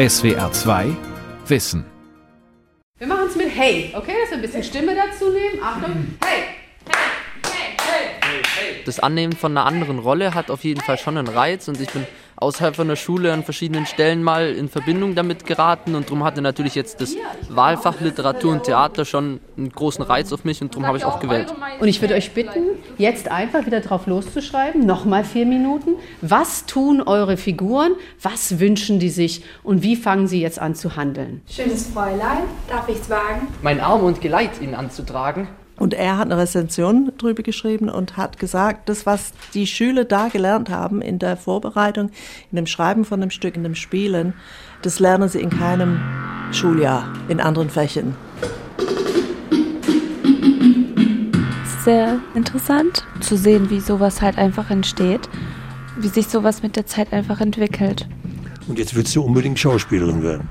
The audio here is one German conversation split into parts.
SWR 2 Wissen. Wir machen es mit Hey, okay? Dass wir ein bisschen Stimme dazu nehmen. Achtung, Hey! Das Annehmen von einer anderen Rolle hat auf jeden Fall schon einen Reiz und ich bin außerhalb von der Schule an verschiedenen Stellen mal in Verbindung damit geraten und darum hatte natürlich jetzt das Wahlfach Literatur und Theater schon einen großen Reiz auf mich und darum habe ich auch gewählt. Und ich würde euch bitten, jetzt einfach wieder drauf loszuschreiben, nochmal vier Minuten. Was tun eure Figuren? Was wünschen die sich? Und wie fangen sie jetzt an zu handeln? Schönes Fräulein, darf ich's wagen? Mein Arm und Geleit ihnen anzutragen. Und er hat eine Rezension drüber geschrieben und hat gesagt, das, was die Schüler da gelernt haben in der Vorbereitung, in dem Schreiben von dem Stück, in dem Spielen, das lernen sie in keinem Schuljahr in anderen Fächern. Sehr interessant zu sehen, wie sowas halt einfach entsteht, wie sich sowas mit der Zeit einfach entwickelt. Und jetzt willst du unbedingt Schauspielerin werden.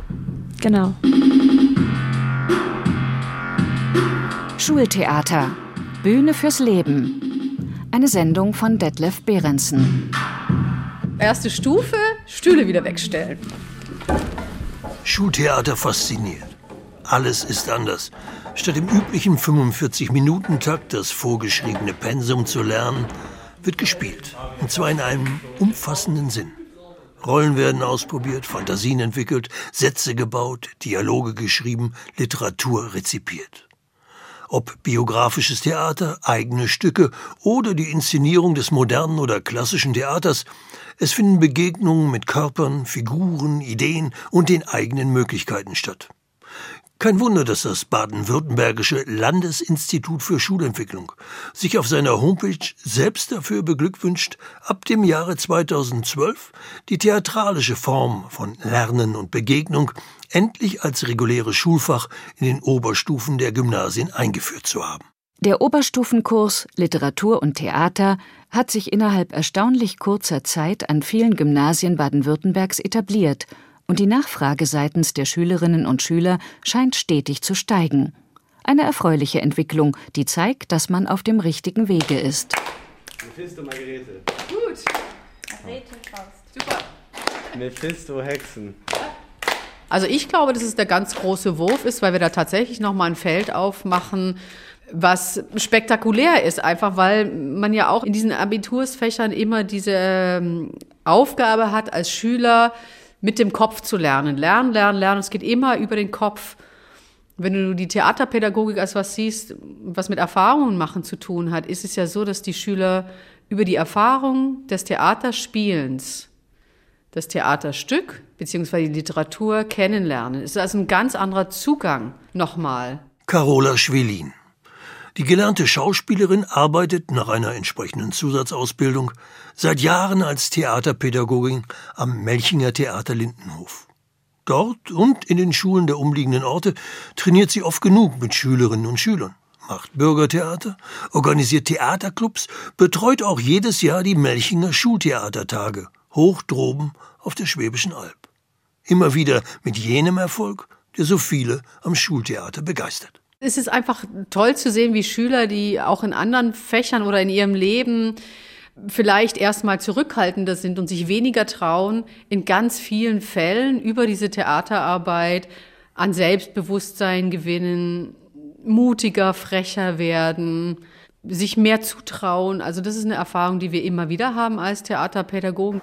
Genau. Schultheater. Bühne fürs Leben. Eine Sendung von Detlef Behrensen. Erste Stufe, Stühle wieder wegstellen. Schultheater fasziniert. Alles ist anders. Statt im üblichen 45-Minuten-Takt das vorgeschriebene Pensum zu lernen, wird gespielt. Und zwar in einem umfassenden Sinn. Rollen werden ausprobiert, Fantasien entwickelt, Sätze gebaut, Dialoge geschrieben, Literatur rezipiert. Ob biografisches Theater, eigene Stücke oder die Inszenierung des modernen oder klassischen Theaters, es finden Begegnungen mit Körpern, Figuren, Ideen und den eigenen Möglichkeiten statt. Kein Wunder, dass das baden-württembergische Landesinstitut für Schulentwicklung sich auf seiner Homepage selbst dafür beglückwünscht, ab dem Jahre 2012 die theatralische Form von Lernen und Begegnung endlich als reguläres Schulfach in den Oberstufen der Gymnasien eingeführt zu haben. Der Oberstufenkurs Literatur und Theater hat sich innerhalb erstaunlich kurzer Zeit an vielen Gymnasien Baden-Württembergs etabliert und die Nachfrage seitens der Schülerinnen und Schüler scheint stetig zu steigen. Eine erfreuliche Entwicklung, die zeigt, dass man auf dem richtigen Wege ist. Mephisto Margarete. Gut. Margarete Faust. Super. Mephisto Hexen. Also ich glaube, dass es der ganz große Wurf ist, weil wir da tatsächlich nochmal ein Feld aufmachen, was spektakulär ist, einfach weil man ja auch in diesen Abitursfächern immer diese ähm, Aufgabe hat, als Schüler mit dem Kopf zu lernen. Lernen, lernen, lernen. Es geht immer über den Kopf. Wenn du die Theaterpädagogik als was siehst, was mit Erfahrungen machen zu tun hat, ist es ja so, dass die Schüler über die Erfahrung des Theaterspielens das Theaterstück bzw. die Literatur kennenlernen. Es ist also ein ganz anderer Zugang nochmal. Carola Schwelin. Die gelernte Schauspielerin arbeitet nach einer entsprechenden Zusatzausbildung seit Jahren als Theaterpädagogin am Melchinger Theater Lindenhof. Dort und in den Schulen der umliegenden Orte trainiert sie oft genug mit Schülerinnen und Schülern, macht Bürgertheater, organisiert Theaterclubs, betreut auch jedes Jahr die Melchinger Schultheatertage, hoch droben auf der Schwäbischen Alb. Immer wieder mit jenem Erfolg, der so viele am Schultheater begeistert. Es ist einfach toll zu sehen, wie Schüler, die auch in anderen Fächern oder in ihrem Leben vielleicht erstmal zurückhaltender sind und sich weniger trauen, in ganz vielen Fällen über diese Theaterarbeit an Selbstbewusstsein gewinnen, mutiger, frecher werden, sich mehr zutrauen. Also das ist eine Erfahrung, die wir immer wieder haben als Theaterpädagogen.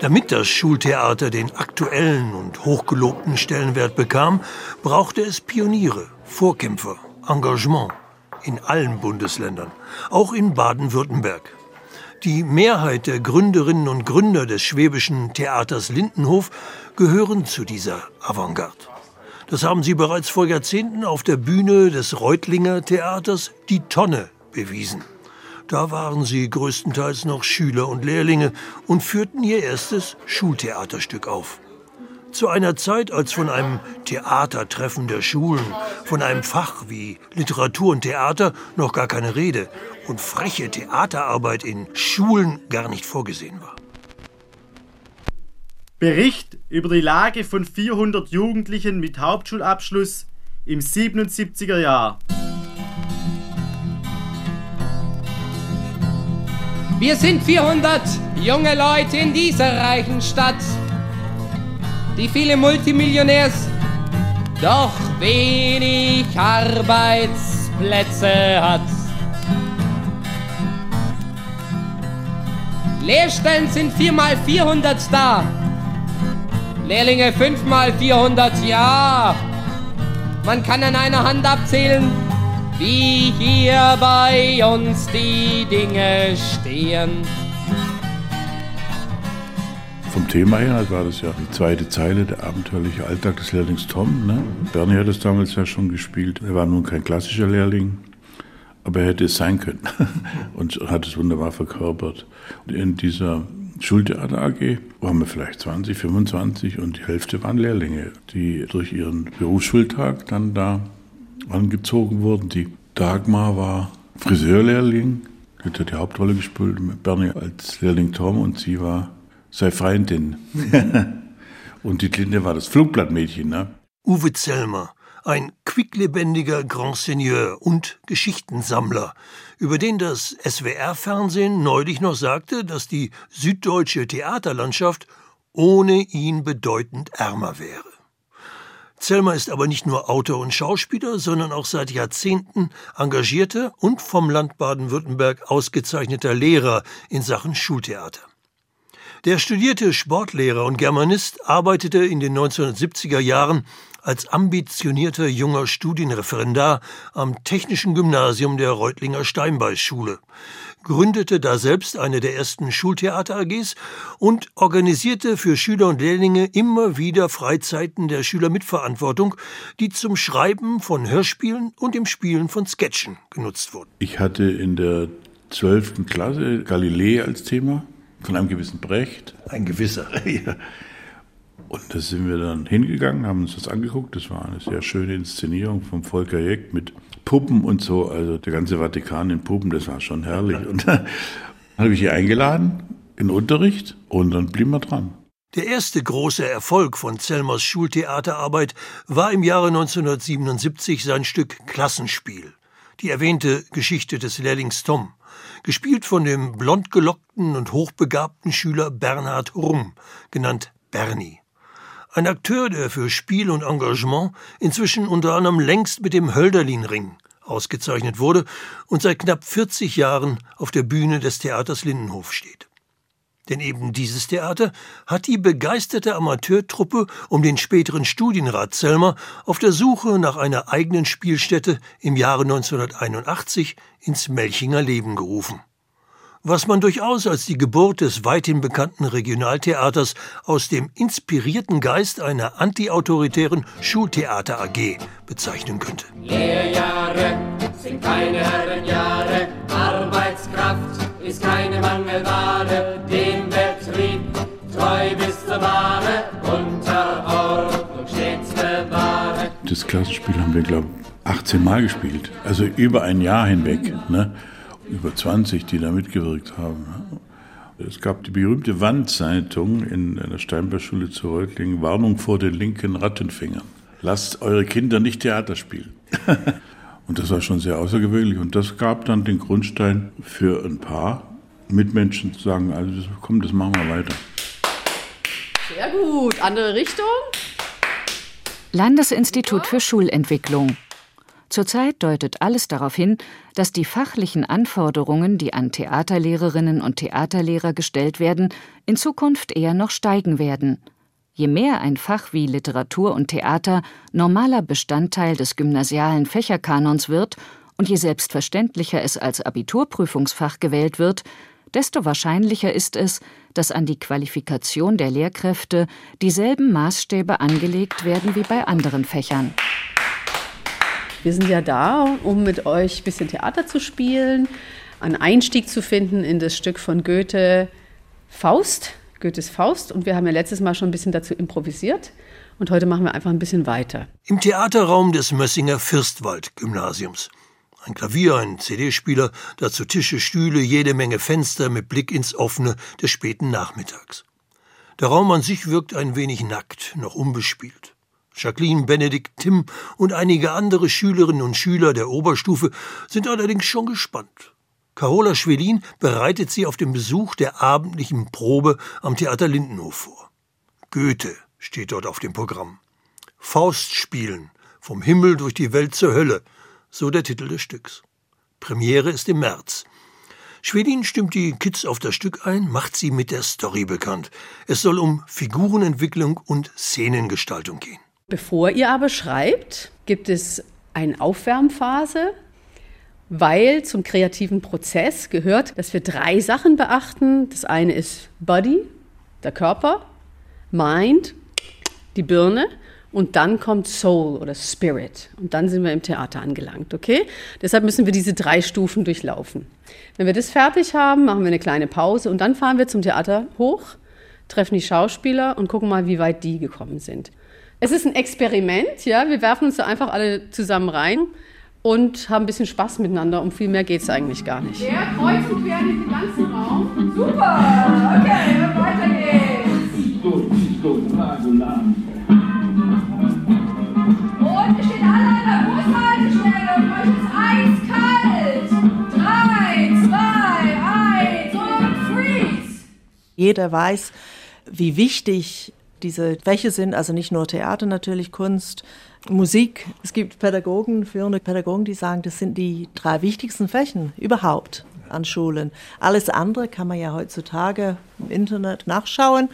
Damit das Schultheater den aktuellen und hochgelobten Stellenwert bekam, brauchte es Pioniere, Vorkämpfer, Engagement in allen Bundesländern, auch in Baden-Württemberg. Die Mehrheit der Gründerinnen und Gründer des schwäbischen Theaters Lindenhof gehören zu dieser Avantgarde. Das haben sie bereits vor Jahrzehnten auf der Bühne des Reutlinger Theaters Die Tonne bewiesen. Da waren sie größtenteils noch Schüler und Lehrlinge und führten ihr erstes Schultheaterstück auf. Zu einer Zeit, als von einem Theatertreffen der Schulen, von einem Fach wie Literatur und Theater noch gar keine Rede und freche Theaterarbeit in Schulen gar nicht vorgesehen war. Bericht über die Lage von 400 Jugendlichen mit Hauptschulabschluss im 77er Jahr. Wir sind 400 junge Leute in dieser reichen Stadt, die viele Multimillionärs, doch wenig Arbeitsplätze hat. Lehrstellen sind 4 mal 400 da. Lehrlinge 5 mal 400, ja. Man kann an einer Hand abzählen, wie hier bei uns die Dinge stehen. Vom Thema her war das ja die zweite Zeile, der abenteuerliche Alltag des Lehrlings Tom. Ne? Bernie hat es damals ja schon gespielt. Er war nun kein klassischer Lehrling, aber er hätte es sein können und hat es wunderbar verkörpert. In dieser Schultheater AG waren wir vielleicht 20, 25 und die Hälfte waren Lehrlinge, die durch ihren Berufsschultag dann da angezogen wurden. Die Dagmar war Friseurlehrling, hat die Hauptrolle gespielt, mit Bernie als Lehrling Tom und sie war sei Freundin. und die Linde war das Flugblattmädchen. Ne? Uwe Zellmer, ein quicklebendiger Grand Seigneur und Geschichtensammler, über den das SWR-Fernsehen neulich noch sagte, dass die süddeutsche Theaterlandschaft ohne ihn bedeutend ärmer wäre. Zellmer ist aber nicht nur Autor und Schauspieler, sondern auch seit Jahrzehnten engagierter und vom Land Baden-Württemberg ausgezeichneter Lehrer in Sachen Schultheater. Der studierte Sportlehrer und Germanist arbeitete in den 1970er Jahren als ambitionierter junger Studienreferendar am Technischen Gymnasium der Reutlinger Steinbeißschule, gründete da selbst eine der ersten Schultheater AGs und organisierte für Schüler und Lehrlinge immer wieder Freizeiten der Schülermitverantwortung, die zum Schreiben von Hörspielen und dem Spielen von Sketchen genutzt wurden. Ich hatte in der 12. Klasse Galilei als Thema von einem gewissen Brecht. Ein gewisser, ja. Und da sind wir dann hingegangen, haben uns das angeguckt. Das war eine sehr schöne Inszenierung vom Volker Jeck mit Puppen und so. Also der ganze Vatikan in Puppen, das war schon herrlich. Und dann habe ich ihn eingeladen in Unterricht und dann blieben wir dran. Der erste große Erfolg von Zellmers Schultheaterarbeit war im Jahre 1977 sein Stück Klassenspiel, die erwähnte Geschichte des Lehrlings Tom, gespielt von dem blondgelockten und hochbegabten Schüler Bernhard Rumm, genannt Bernie. Ein Akteur, der für Spiel und Engagement inzwischen unter anderem längst mit dem Hölderlin-Ring ausgezeichnet wurde und seit knapp 40 Jahren auf der Bühne des Theaters Lindenhof steht. Denn eben dieses Theater hat die begeisterte Amateurtruppe um den späteren Studienrat Zellmer auf der Suche nach einer eigenen Spielstätte im Jahre 1981 ins Melchinger Leben gerufen was man durchaus als die Geburt des weithin bekannten Regionaltheaters aus dem inspirierten Geist einer antiautoritären Schultheater AG bezeichnen könnte. Lehrjahre sind keine Herrenjahre, Arbeitskraft ist keine Mangelware, dem Betrieb treu bis zur Ware, unter Ordnung stets bewahre. Das Klassenspiel haben wir, glaube ich, 18 Mal gespielt, also über ein Jahr hinweg. Ne? Über 20, die da mitgewirkt haben. Es gab die berühmte Wandzeitung in der Steinbergschule zu Reutlingen, Warnung vor den linken Rattenfingern. Lasst eure Kinder nicht Theater spielen. und das war schon sehr außergewöhnlich. Und das gab dann den Grundstein für ein paar Mitmenschen zu sagen, also komm, das machen wir weiter. Sehr gut. Andere Richtung? Landesinstitut für Schulentwicklung. Zurzeit deutet alles darauf hin, dass die fachlichen Anforderungen, die an Theaterlehrerinnen und Theaterlehrer gestellt werden, in Zukunft eher noch steigen werden. Je mehr ein Fach wie Literatur und Theater normaler Bestandteil des gymnasialen Fächerkanons wird und je selbstverständlicher es als Abiturprüfungsfach gewählt wird, desto wahrscheinlicher ist es, dass an die Qualifikation der Lehrkräfte dieselben Maßstäbe angelegt werden wie bei anderen Fächern. Wir sind ja da, um mit euch ein bisschen Theater zu spielen, einen Einstieg zu finden in das Stück von Goethe Faust, Goethes Faust. Und wir haben ja letztes Mal schon ein bisschen dazu improvisiert. Und heute machen wir einfach ein bisschen weiter. Im Theaterraum des Mössinger Fürstwald-Gymnasiums. Ein Klavier, ein CD-Spieler, dazu Tische, Stühle, jede Menge Fenster mit Blick ins Offene des späten Nachmittags. Der Raum an sich wirkt ein wenig nackt, noch unbespielt. Jacqueline, Benedikt, Tim und einige andere Schülerinnen und Schüler der Oberstufe sind allerdings schon gespannt. Carola Schwelin bereitet sie auf den Besuch der abendlichen Probe am Theater Lindenhof vor. Goethe steht dort auf dem Programm. Faust spielen, vom Himmel durch die Welt zur Hölle, so der Titel des Stücks. Premiere ist im März. Schwedin stimmt die Kids auf das Stück ein, macht sie mit der Story bekannt. Es soll um Figurenentwicklung und Szenengestaltung gehen. Bevor ihr aber schreibt, gibt es eine Aufwärmphase, weil zum kreativen Prozess gehört, dass wir drei Sachen beachten. Das eine ist Body, der Körper, Mind, die Birne und dann kommt Soul oder Spirit. Und dann sind wir im Theater angelangt, okay? Deshalb müssen wir diese drei Stufen durchlaufen. Wenn wir das fertig haben, machen wir eine kleine Pause und dann fahren wir zum Theater hoch, treffen die Schauspieler und gucken mal, wie weit die gekommen sind. Es ist ein Experiment, ja? Wir werfen uns da einfach alle zusammen rein und haben ein bisschen Spaß miteinander. Um viel mehr geht es eigentlich gar nicht. Ja, kreuz und quer in den ganzen Raum. Super! Okay, weiter geht's. Gut, gut, Ragulan. Und wir stehen alle an der Bushaltestelle und euch ist eiskalt. Drei, zwei, eins und freeze. Jeder weiß, wie wichtig diese Fächer sind, also nicht nur Theater natürlich, Kunst, Musik. Es gibt Pädagogen, führende Pädagogen, die sagen, das sind die drei wichtigsten Fächen überhaupt an Schulen. Alles andere kann man ja heutzutage im Internet nachschauen,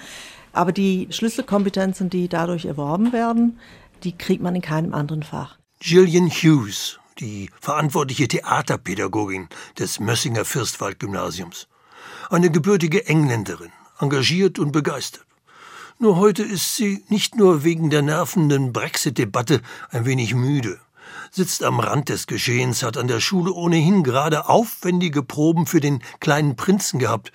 aber die Schlüsselkompetenzen, die dadurch erworben werden, die kriegt man in keinem anderen Fach. Gillian Hughes, die verantwortliche Theaterpädagogin des Mössinger Fürstwald-Gymnasiums. Eine gebürtige Engländerin, engagiert und begeistert. Nur heute ist sie nicht nur wegen der nervenden Brexit-Debatte ein wenig müde, sitzt am Rand des Geschehens, hat an der Schule ohnehin gerade aufwendige Proben für den kleinen Prinzen gehabt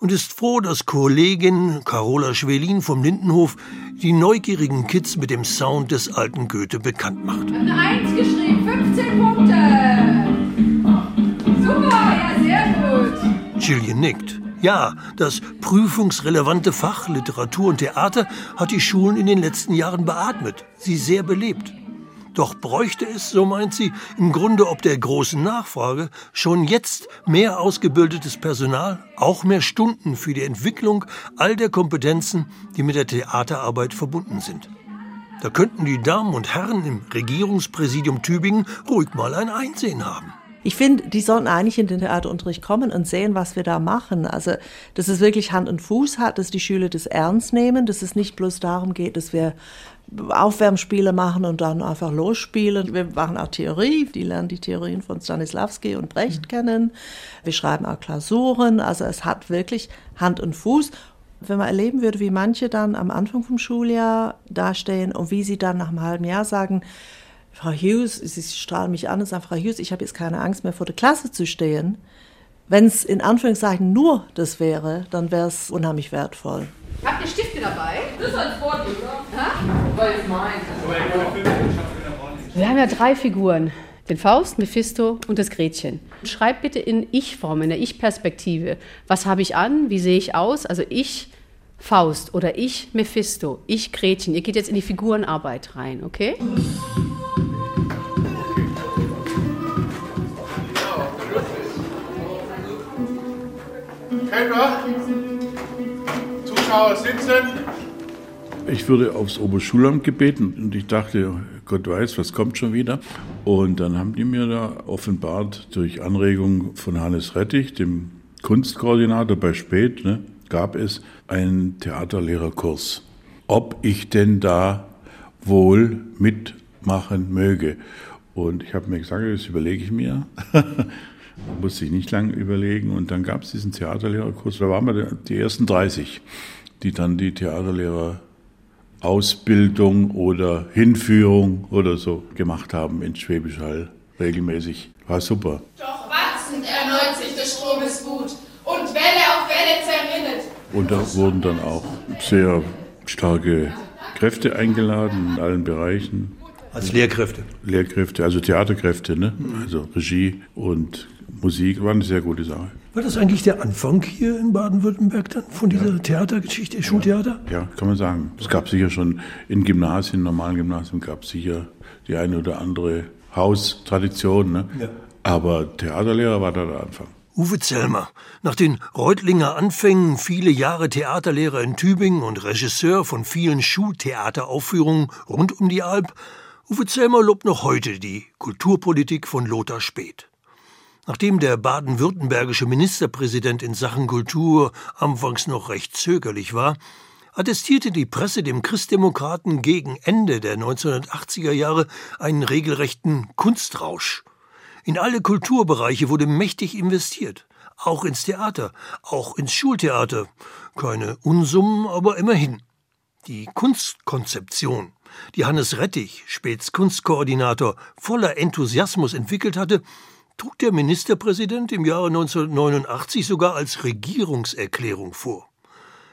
und ist froh, dass Kollegin Carola Schwelin vom Lindenhof die neugierigen Kids mit dem Sound des alten Goethe bekannt macht. Eine Eins geschrieben, 15 Punkte. Super, ja, sehr gut. Gillian nickt. Ja, das prüfungsrelevante Fach Literatur und Theater hat die Schulen in den letzten Jahren beatmet, sie sehr belebt. Doch bräuchte es, so meint sie, im Grunde ob der großen Nachfrage schon jetzt mehr ausgebildetes Personal, auch mehr Stunden für die Entwicklung all der Kompetenzen, die mit der Theaterarbeit verbunden sind. Da könnten die Damen und Herren im Regierungspräsidium Tübingen ruhig mal ein Einsehen haben. Ich finde, die sollten eigentlich in den Theaterunterricht kommen und sehen, was wir da machen. Also, dass es wirklich Hand und Fuß hat, dass die Schüler das ernst nehmen, dass es nicht bloß darum geht, dass wir Aufwärmspiele machen und dann einfach losspielen. Wir machen auch Theorie, die lernen die Theorien von Stanislavski und Brecht kennen. Wir schreiben auch Klausuren, also es hat wirklich Hand und Fuß. Wenn man erleben würde, wie manche dann am Anfang vom Schuljahr dastehen und wie sie dann nach einem halben Jahr sagen, Frau Hughes, sie strahlen mich an und sagen, Frau Hughes, ich habe jetzt keine Angst mehr vor der Klasse zu stehen. Wenn es in Anführungszeichen nur das wäre, dann wäre es unheimlich wertvoll. Habt ihr Stifte dabei? Das ist als Wort, oder? Ha? Wir haben ja drei Figuren. Den Faust, Mephisto und das Gretchen. Schreibt bitte in Ich-Form, in der Ich-Perspektive. Was habe ich an? Wie sehe ich aus? Also ich Faust oder ich Mephisto, ich Gretchen. Ihr geht jetzt in die Figurenarbeit rein, okay? Kellner, Zuschauer sitzen. Ich wurde aufs Oberschulamt gebeten und ich dachte, Gott weiß, was kommt schon wieder. Und dann haben die mir da offenbart, durch Anregung von Hannes Rettich, dem Kunstkoordinator bei Spät, ne, gab es einen Theaterlehrerkurs. Ob ich denn da wohl mitmachen möge. Und ich habe mir gesagt, das überlege ich mir. musste ich nicht lange überlegen. Und dann gab es diesen Theaterlehrerkurs. Da waren wir die ersten 30, die dann die Theaterlehrerausbildung oder Hinführung oder so gemacht haben in Schwäbisch Hall regelmäßig. War super. Doch wachsend erneut sich des Stromes Wut und Welle auf Welle zerrinnet. Und da wurden dann auch sehr starke Kräfte eingeladen in allen Bereichen. Als Lehrkräfte? Lehrkräfte, also Theaterkräfte, ne? also Regie und Musik, war eine sehr gute Sache. War das eigentlich der Anfang hier in Baden-Württemberg dann von dieser ja. Theatergeschichte, Schultheater? Ja, kann man sagen. Es gab sicher schon in Gymnasien, normalen Gymnasien, gab es sicher die eine oder andere Haustradition. Ne? Ja. Aber Theaterlehrer war da der Anfang. Uwe Zellmer, nach den Reutlinger Anfängen, viele Jahre Theaterlehrer in Tübingen und Regisseur von vielen Schultheateraufführungen rund um die Alp, Uwe Zellmer lobt noch heute die Kulturpolitik von Lothar Späth. Nachdem der baden-württembergische Ministerpräsident in Sachen Kultur anfangs noch recht zögerlich war, attestierte die Presse dem Christdemokraten gegen Ende der 1980er Jahre einen regelrechten Kunstrausch. In alle Kulturbereiche wurde mächtig investiert, auch ins Theater, auch ins Schultheater. Keine Unsummen, aber immerhin. Die Kunstkonzeption, die Hannes Rettich, späts Kunstkoordinator, voller Enthusiasmus entwickelt hatte, trug der Ministerpräsident im Jahre 1989 sogar als Regierungserklärung vor.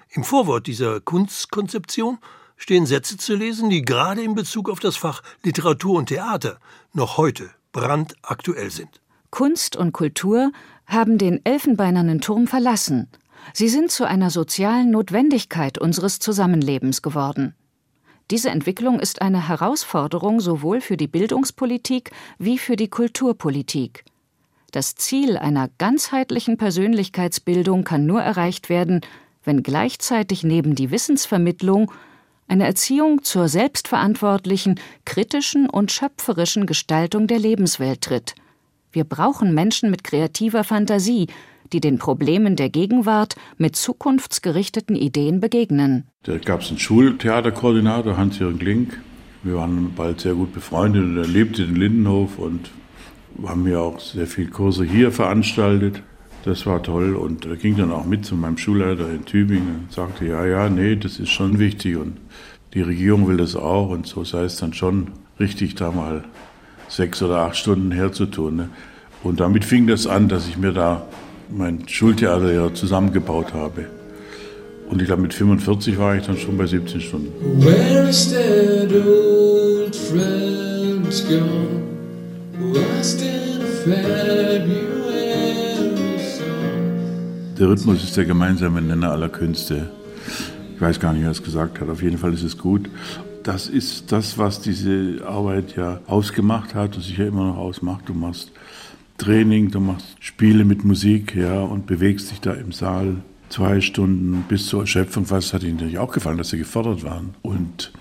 Im Vorwort dieser Kunstkonzeption stehen Sätze zu lesen, die gerade in Bezug auf das Fach Literatur und Theater noch heute brandaktuell sind. Kunst und Kultur haben den elfenbeinernen Turm verlassen. Sie sind zu einer sozialen Notwendigkeit unseres Zusammenlebens geworden. Diese Entwicklung ist eine Herausforderung sowohl für die Bildungspolitik wie für die Kulturpolitik. Das Ziel einer ganzheitlichen Persönlichkeitsbildung kann nur erreicht werden, wenn gleichzeitig neben die Wissensvermittlung eine Erziehung zur selbstverantwortlichen, kritischen und schöpferischen Gestaltung der Lebenswelt tritt. Wir brauchen Menschen mit kreativer Fantasie, die den Problemen der Gegenwart mit zukunftsgerichteten Ideen begegnen. Da gab es einen Schultheaterkoordinator, Hans-Jürgen Klink. Wir waren bald sehr gut befreundet und er lebte in Lindenhof und haben ja auch sehr viele Kurse hier veranstaltet. Das war toll und er ging dann auch mit zu meinem Schulleiter in Tübingen und sagte, ja, ja, nee, das ist schon wichtig und die Regierung will das auch und so sei es dann schon richtig, da mal sechs oder acht Stunden herzutun. Ne? Und damit fing das an, dass ich mir da mein Schultheater zusammengebaut habe. Und ich glaube, mit 45 war ich dann schon bei 17 Stunden. Where is that old friend gone? Der Rhythmus ist der gemeinsame Nenner aller Künste. Ich weiß gar nicht, wer es gesagt hat. Auf jeden Fall ist es gut. Das ist das, was diese Arbeit ja ausgemacht hat und sich ja immer noch ausmacht. Du machst Training, du machst Spiele mit Musik, ja, und bewegst dich da im Saal zwei Stunden bis zur Erschöpfung. Was hat ihnen natürlich auch gefallen, dass sie gefordert waren. Und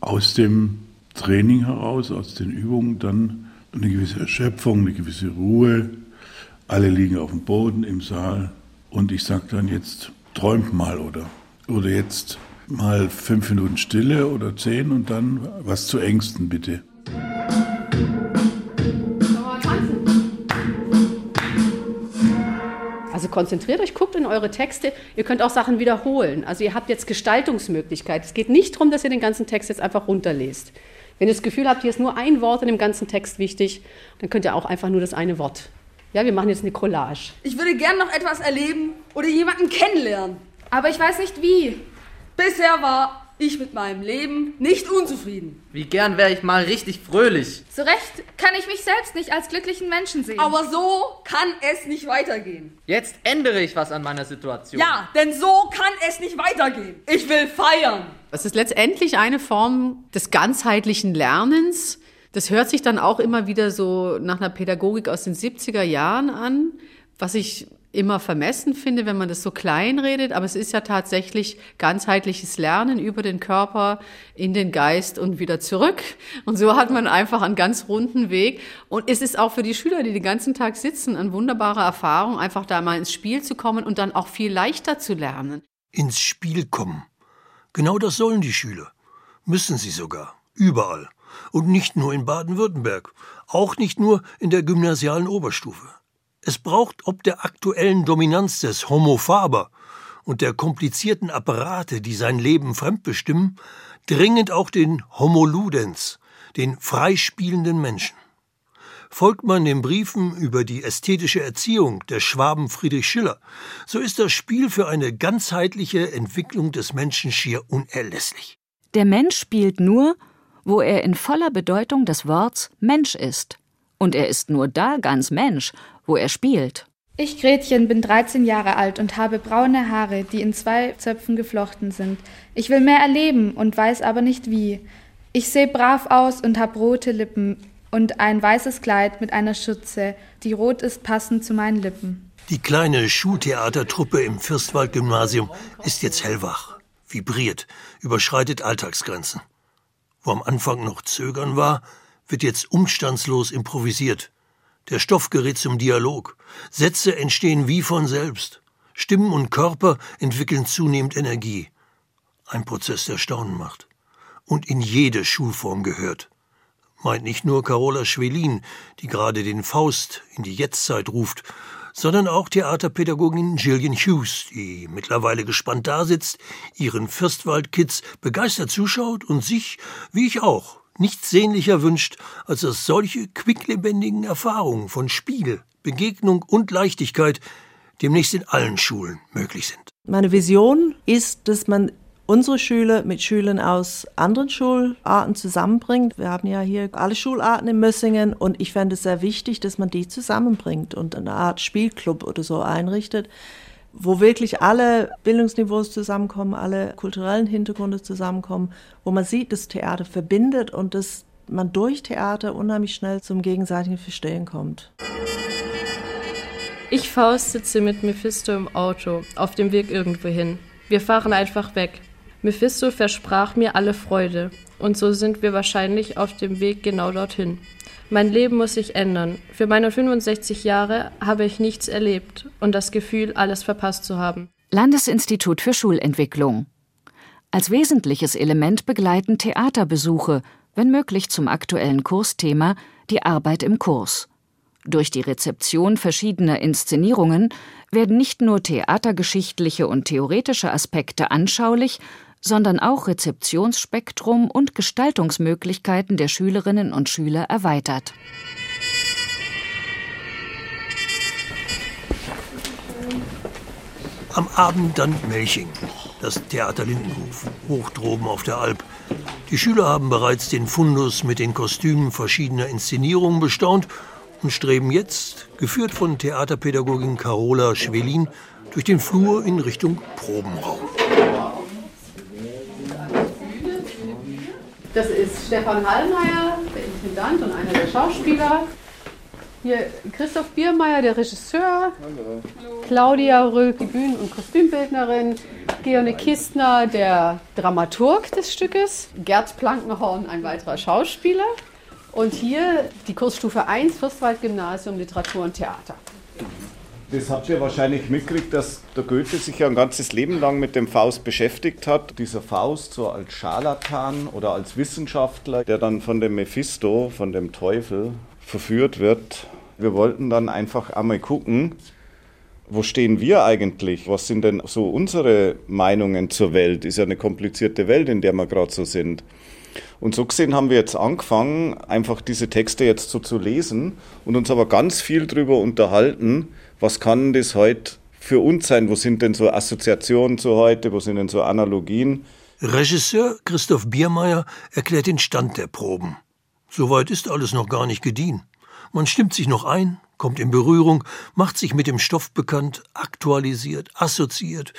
aus dem Training heraus, aus den Übungen dann eine gewisse Erschöpfung, eine gewisse Ruhe. Alle liegen auf dem Boden im Saal und ich sage dann jetzt, träumt mal oder, oder jetzt mal fünf Minuten Stille oder zehn und dann was zu Ängsten bitte. Also konzentriert euch, guckt in eure Texte. Ihr könnt auch Sachen wiederholen. Also ihr habt jetzt Gestaltungsmöglichkeit. Es geht nicht darum, dass ihr den ganzen Text jetzt einfach runterlest. Wenn ihr das Gefühl habt, hier ist nur ein Wort in dem ganzen Text wichtig, dann könnt ihr auch einfach nur das eine Wort. Ja, wir machen jetzt eine Collage. Ich würde gern noch etwas erleben oder jemanden kennenlernen. Aber ich weiß nicht wie. Bisher war ich mit meinem Leben nicht unzufrieden. Wie gern wäre ich mal richtig fröhlich. Zu Recht kann ich mich selbst nicht als glücklichen Menschen sehen. Aber so kann es nicht weitergehen. Jetzt ändere ich was an meiner Situation. Ja, denn so kann es nicht weitergehen. Ich will feiern. Das ist letztendlich eine Form des ganzheitlichen Lernens. Das hört sich dann auch immer wieder so nach einer Pädagogik aus den 70er Jahren an, was ich immer vermessen finde, wenn man das so klein redet, aber es ist ja tatsächlich ganzheitliches Lernen über den Körper in den Geist und wieder zurück. Und so hat man einfach einen ganz runden Weg. Und es ist auch für die Schüler, die den ganzen Tag sitzen, eine wunderbare Erfahrung, einfach da mal ins Spiel zu kommen und dann auch viel leichter zu lernen. Ins Spiel kommen. Genau das sollen die Schüler. Müssen sie sogar. Überall. Und nicht nur in Baden-Württemberg. Auch nicht nur in der gymnasialen Oberstufe. Es braucht ob der aktuellen Dominanz des Homo faber und der komplizierten Apparate, die sein Leben fremdbestimmen, dringend auch den Homo ludens, den freispielenden Menschen. Folgt man den Briefen über die ästhetische Erziehung der Schwaben Friedrich Schiller, so ist das Spiel für eine ganzheitliche Entwicklung des Menschen schier unerlässlich. Der Mensch spielt nur, wo er in voller Bedeutung des Worts Mensch ist. Und er ist nur da ganz Mensch, wo er spielt. Ich, Gretchen, bin 13 Jahre alt und habe braune Haare, die in zwei Zöpfen geflochten sind. Ich will mehr erleben und weiß aber nicht wie. Ich sehe brav aus und hab rote Lippen und ein weißes Kleid mit einer Schürze, die rot ist passend zu meinen Lippen. Die kleine Schultheatertruppe im Fürstwald-Gymnasium ist jetzt hellwach, vibriert, überschreitet Alltagsgrenzen. Wo am Anfang noch Zögern war, wird jetzt umstandslos improvisiert. Der Stoff gerät zum Dialog. Sätze entstehen wie von selbst. Stimmen und Körper entwickeln zunehmend Energie. Ein Prozess, der Staunen macht. Und in jede Schulform gehört. Meint nicht nur Carola Schwelin, die gerade den Faust in die Jetztzeit ruft, sondern auch Theaterpädagogin Gillian Hughes, die mittlerweile gespannt dasitzt, ihren Fürstwald-Kids begeistert zuschaut und sich, wie ich auch, nichts sehnlicher wünscht, als dass solche quicklebendigen Erfahrungen von Spiel, Begegnung und Leichtigkeit demnächst in allen Schulen möglich sind. Meine Vision ist, dass man unsere Schüler mit Schülern aus anderen Schularten zusammenbringt. Wir haben ja hier alle Schularten in Mössingen und ich fände es sehr wichtig, dass man die zusammenbringt und eine Art Spielclub oder so einrichtet, wo wirklich alle Bildungsniveaus zusammenkommen, alle kulturellen Hintergründe zusammenkommen, wo man sieht, dass Theater verbindet und dass man durch Theater unheimlich schnell zum gegenseitigen Verstehen kommt. Ich Faust sitze mit Mephisto im Auto, auf dem Weg irgendwo hin. Wir fahren einfach weg. Mephisto versprach mir alle Freude, und so sind wir wahrscheinlich auf dem Weg genau dorthin. Mein Leben muss sich ändern. Für meine 65 Jahre habe ich nichts erlebt und das Gefühl, alles verpasst zu haben. Landesinstitut für Schulentwicklung. Als wesentliches Element begleiten Theaterbesuche, wenn möglich zum aktuellen Kursthema, die Arbeit im Kurs. Durch die Rezeption verschiedener Inszenierungen werden nicht nur theatergeschichtliche und theoretische Aspekte anschaulich, sondern auch Rezeptionsspektrum und Gestaltungsmöglichkeiten der Schülerinnen und Schüler erweitert. Am Abend dann Melching, das Theater Lindenhof, hoch droben auf der Alp. Die Schüler haben bereits den Fundus mit den Kostümen verschiedener Inszenierungen bestaunt und streben jetzt, geführt von Theaterpädagogin Carola Schwelin, durch den Flur in Richtung Probenraum. Das ist Stefan Hallmeier, der Intendant und einer der Schauspieler. Hier Christoph Biermeier, der Regisseur. Hallo. Claudia Röhl, die Bühnen- und Kostümbildnerin. Georne Kistner, der Dramaturg des Stückes. Gerd Plankenhorn, ein weiterer Schauspieler. Und hier die Kursstufe 1, Fürstwald-Gymnasium, Literatur und Theater. Das habt ihr wahrscheinlich mitgekriegt, dass der Goethe sich ja ein ganzes Leben lang mit dem Faust beschäftigt hat. Dieser Faust so als Scharlatan oder als Wissenschaftler, der dann von dem Mephisto, von dem Teufel, verführt wird. Wir wollten dann einfach einmal gucken, wo stehen wir eigentlich? Was sind denn so unsere Meinungen zur Welt? Ist ja eine komplizierte Welt, in der wir gerade so sind. Und so gesehen haben wir jetzt angefangen, einfach diese Texte jetzt so zu lesen und uns aber ganz viel darüber unterhalten, was kann das heute für uns sein? Wo sind denn so Assoziationen zu heute? Wo sind denn so Analogien? Regisseur Christoph Biermeier erklärt den Stand der Proben. Soweit ist alles noch gar nicht gediehen. Man stimmt sich noch ein, kommt in Berührung, macht sich mit dem Stoff bekannt, aktualisiert, assoziiert.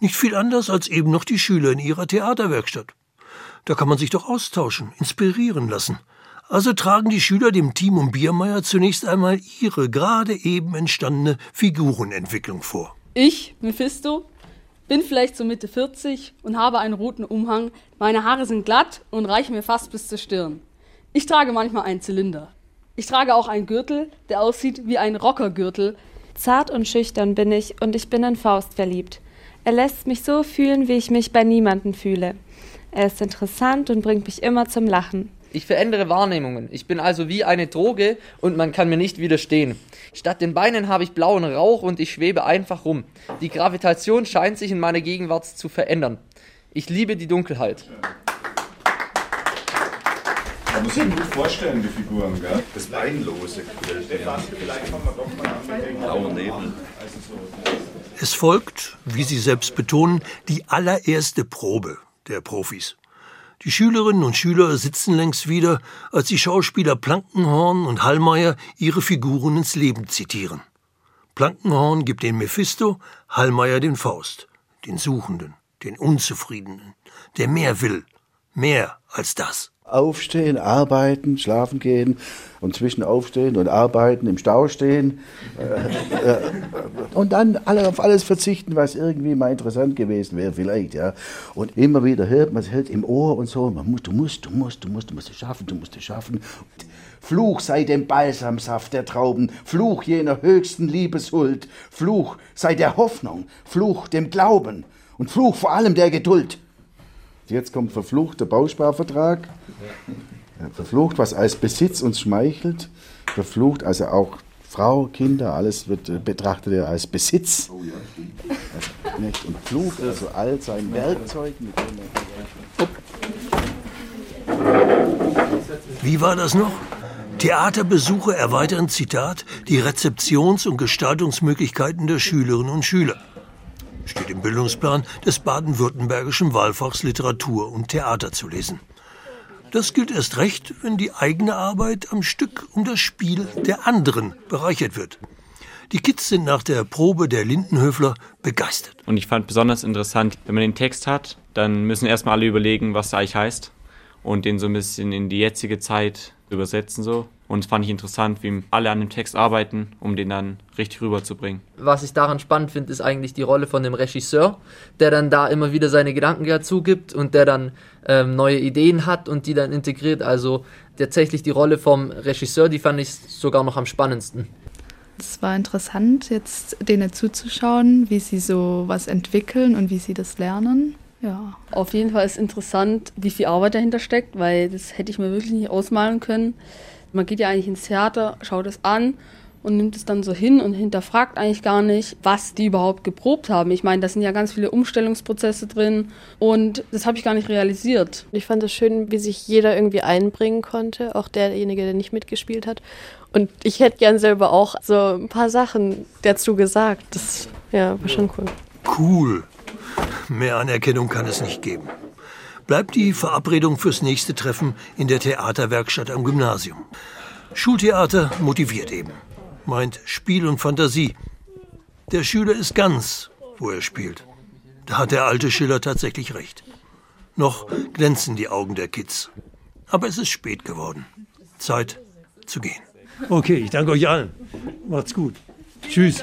Nicht viel anders als eben noch die Schüler in ihrer Theaterwerkstatt. Da kann man sich doch austauschen, inspirieren lassen. Also tragen die Schüler dem Team um Biermeier zunächst einmal ihre gerade eben entstandene Figurenentwicklung vor. Ich, Mephisto, bin vielleicht so Mitte 40 und habe einen roten Umhang. Meine Haare sind glatt und reichen mir fast bis zur Stirn. Ich trage manchmal einen Zylinder. Ich trage auch einen Gürtel, der aussieht wie ein Rockergürtel. Zart und schüchtern bin ich und ich bin in Faust verliebt. Er lässt mich so fühlen, wie ich mich bei niemandem fühle. Er ist interessant und bringt mich immer zum Lachen. Ich verändere Wahrnehmungen. Ich bin also wie eine Droge und man kann mir nicht widerstehen. Statt den Beinen habe ich blauen Rauch und ich schwebe einfach rum. Die Gravitation scheint sich in meiner Gegenwart zu verändern. Ich liebe die Dunkelheit. Man muss sich gut vorstellen, die Figuren, gell? Das Beinlose. Blauen Nebel. Es folgt, wie Sie selbst betonen, die allererste Probe der Profis. Die Schülerinnen und Schüler sitzen längst wieder, als die Schauspieler Plankenhorn und Hallmeier ihre Figuren ins Leben zitieren. Plankenhorn gibt den Mephisto, Hallmeier den Faust, den Suchenden, den Unzufriedenen, der mehr will, mehr als das. Aufstehen, arbeiten, schlafen gehen und zwischen Aufstehen und Arbeiten im Stau stehen äh, äh, und dann alle auf alles verzichten, was irgendwie mal interessant gewesen wäre, vielleicht, ja. Und immer wieder hört man es hört im Ohr und so, man muss, du musst, du musst, du musst, du musst es schaffen, du musst es schaffen. Fluch sei dem Balsamsaft der Trauben, Fluch jener höchsten Liebeshuld, Fluch sei der Hoffnung, Fluch dem Glauben und Fluch vor allem der Geduld. Jetzt kommt verfluchter Bausparvertrag. Verflucht, was als Besitz uns schmeichelt. Verflucht, also auch Frau, Kinder, alles wird betrachtet ja als Besitz. Oh ja, Und Fluch, also all sein Werkzeug, mit dem er Wie war das noch? Theaterbesuche erweitern, Zitat, die Rezeptions- und Gestaltungsmöglichkeiten der Schülerinnen und Schüler. Steht im Bildungsplan des baden-württembergischen Wahlfachs Literatur und Theater zu lesen. Das gilt erst recht, wenn die eigene Arbeit am Stück um das Spiel der anderen bereichert wird. Die Kids sind nach der Probe der Lindenhöfler begeistert. Und ich fand besonders interessant, wenn man den Text hat, dann müssen erstmal alle überlegen, was der eigentlich heißt und den so ein bisschen in die jetzige Zeit übersetzen so. Und fand ich interessant, wie alle an dem Text arbeiten, um den dann richtig rüberzubringen. Was ich daran spannend finde, ist eigentlich die Rolle von dem Regisseur, der dann da immer wieder seine Gedanken dazu gibt und der dann ähm, neue Ideen hat und die dann integriert. Also tatsächlich die Rolle vom Regisseur, die fand ich sogar noch am spannendsten. Es war interessant, jetzt denen zuzuschauen, wie sie so was entwickeln und wie sie das lernen. Ja. Auf jeden Fall ist interessant, wie viel Arbeit dahinter steckt, weil das hätte ich mir wirklich nicht ausmalen können. Man geht ja eigentlich ins Theater, schaut es an und nimmt es dann so hin und hinterfragt eigentlich gar nicht, was die überhaupt geprobt haben. Ich meine, da sind ja ganz viele Umstellungsprozesse drin und das habe ich gar nicht realisiert. Ich fand es schön, wie sich jeder irgendwie einbringen konnte, auch derjenige, der nicht mitgespielt hat. Und ich hätte gern selber auch so ein paar Sachen dazu gesagt. Das ja, war schon cool. Cool. Mehr Anerkennung kann es nicht geben. Bleibt die Verabredung fürs nächste Treffen in der Theaterwerkstatt am Gymnasium. Schultheater motiviert eben, meint Spiel und Fantasie. Der Schüler ist ganz, wo er spielt. Da hat der alte Schiller tatsächlich recht. Noch glänzen die Augen der Kids. Aber es ist spät geworden. Zeit zu gehen. Okay, ich danke euch allen. Macht's gut. Tschüss.